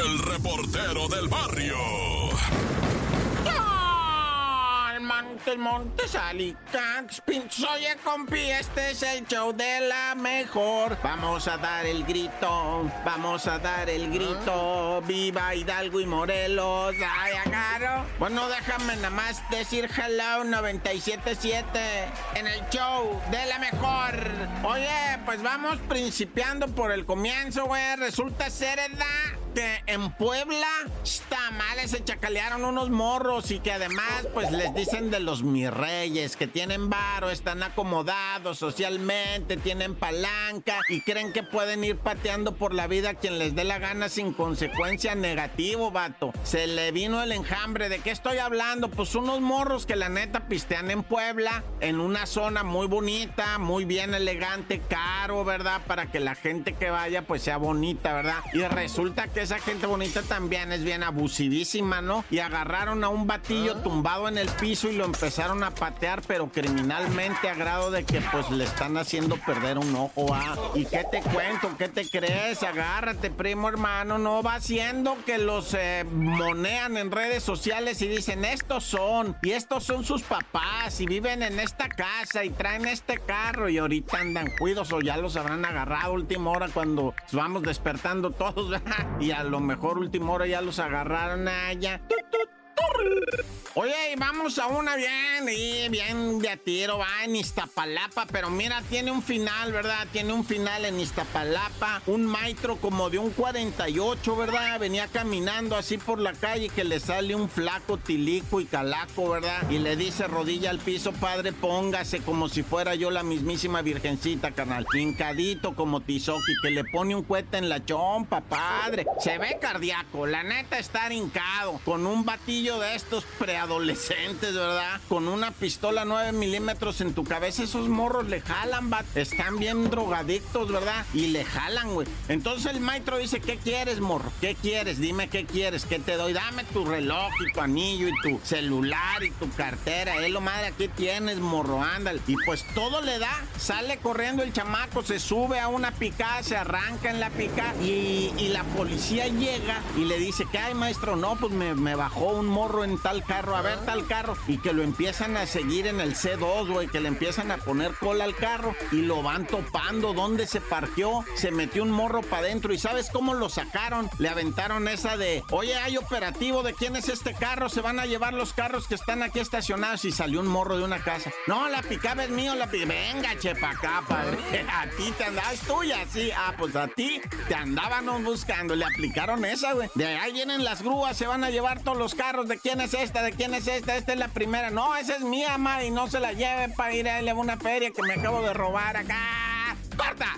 el reportero del barrio. Montes, Montes, Alicantes, Oye, compi, este es el show de la mejor. Vamos a dar el grito, vamos a dar el grito. Viva Hidalgo y Morelos, ay, agarro. Bueno, déjame nada más decir hello 977 en el show de la mejor. Oye, pues vamos principiando por el comienzo, güey. Resulta ser edad en Puebla mal, se chacalearon unos morros y que además pues les dicen de los mis reyes, que tienen varo, están acomodados socialmente, tienen palanca y creen que pueden ir pateando por la vida quien les dé la gana sin consecuencia negativo, vato. Se le vino el enjambre, ¿de qué estoy hablando? Pues unos morros que la neta pistean en Puebla, en una zona muy bonita, muy bien elegante, caro, ¿verdad? Para que la gente que vaya pues sea bonita, ¿verdad? Y resulta que esa gente bonita también es bien abusivísima, ¿no? Y agarraron a un batillo ah. tumbado en el piso y lo empezaron a patear, pero criminalmente a grado de que pues le están haciendo perder un ojo, ¿ah? ¿Y qué te cuento? ¿Qué te crees? Agárrate, primo hermano, no va haciendo que los eh, monean en redes sociales y dicen, estos son, y estos son sus papás, y viven en esta casa, y traen este carro, y ahorita andan cuidos o ya los habrán agarrado última hora cuando vamos despertando todos, ¿verdad? Y a lo mejor última hora ya los agarraron allá. Oye, vamos a una bien, y bien de a tiro, va en Iztapalapa, pero mira, tiene un final, ¿verdad? Tiene un final en Iztapalapa, un maestro como de un 48, ¿verdad? Venía caminando así por la calle que le sale un flaco tilico y calaco, ¿verdad? Y le dice rodilla al piso, padre, póngase como si fuera yo la mismísima virgencita, carnal. Hincadito como Tizoki, que le pone un cuete en la chompa, padre. Se ve cardíaco, la neta estar hincado, con un batillo de estos pre adolescentes, ¿verdad? Con una pistola 9 milímetros en tu cabeza, esos morros le jalan, va. Están bien drogadictos, ¿verdad? Y le jalan, güey. Entonces el maestro dice, ¿qué quieres, morro? ¿Qué quieres? Dime qué quieres, ¿qué te doy? Dame tu reloj y tu anillo y tu celular y tu cartera. Es lo madre, aquí tienes, morro, ándale. Y pues todo le da. Sale corriendo el chamaco, se sube a una picada, se arranca en la pica y, la policía llega y le dice, ¿qué hay, maestro? No, pues me, me bajó un morro tal carro a ver tal carro y que lo empiezan a seguir en el C2, güey, que le empiezan a poner cola al carro y lo van topando. ¿Dónde se parqueó? Se metió un morro para adentro y ¿sabes cómo lo sacaron? Le aventaron esa de, oye, hay operativo, ¿de quién es este carro? Se van a llevar los carros que están aquí estacionados y salió un morro de una casa. No, la picaba es mío, la picaba. Venga, chepa acá, padre. A ti te andabas tuya, sí. Ah, pues a ti te andábamos buscando. Le aplicaron esa, güey. De ahí vienen las grúas, se van a llevar todos los carros. ¿De quién es esta? ¿De quién es esta? Esta es la primera. No, esa es mía, madre, y no se la lleve para ir a una feria que me acabo de robar acá. ¡Corta!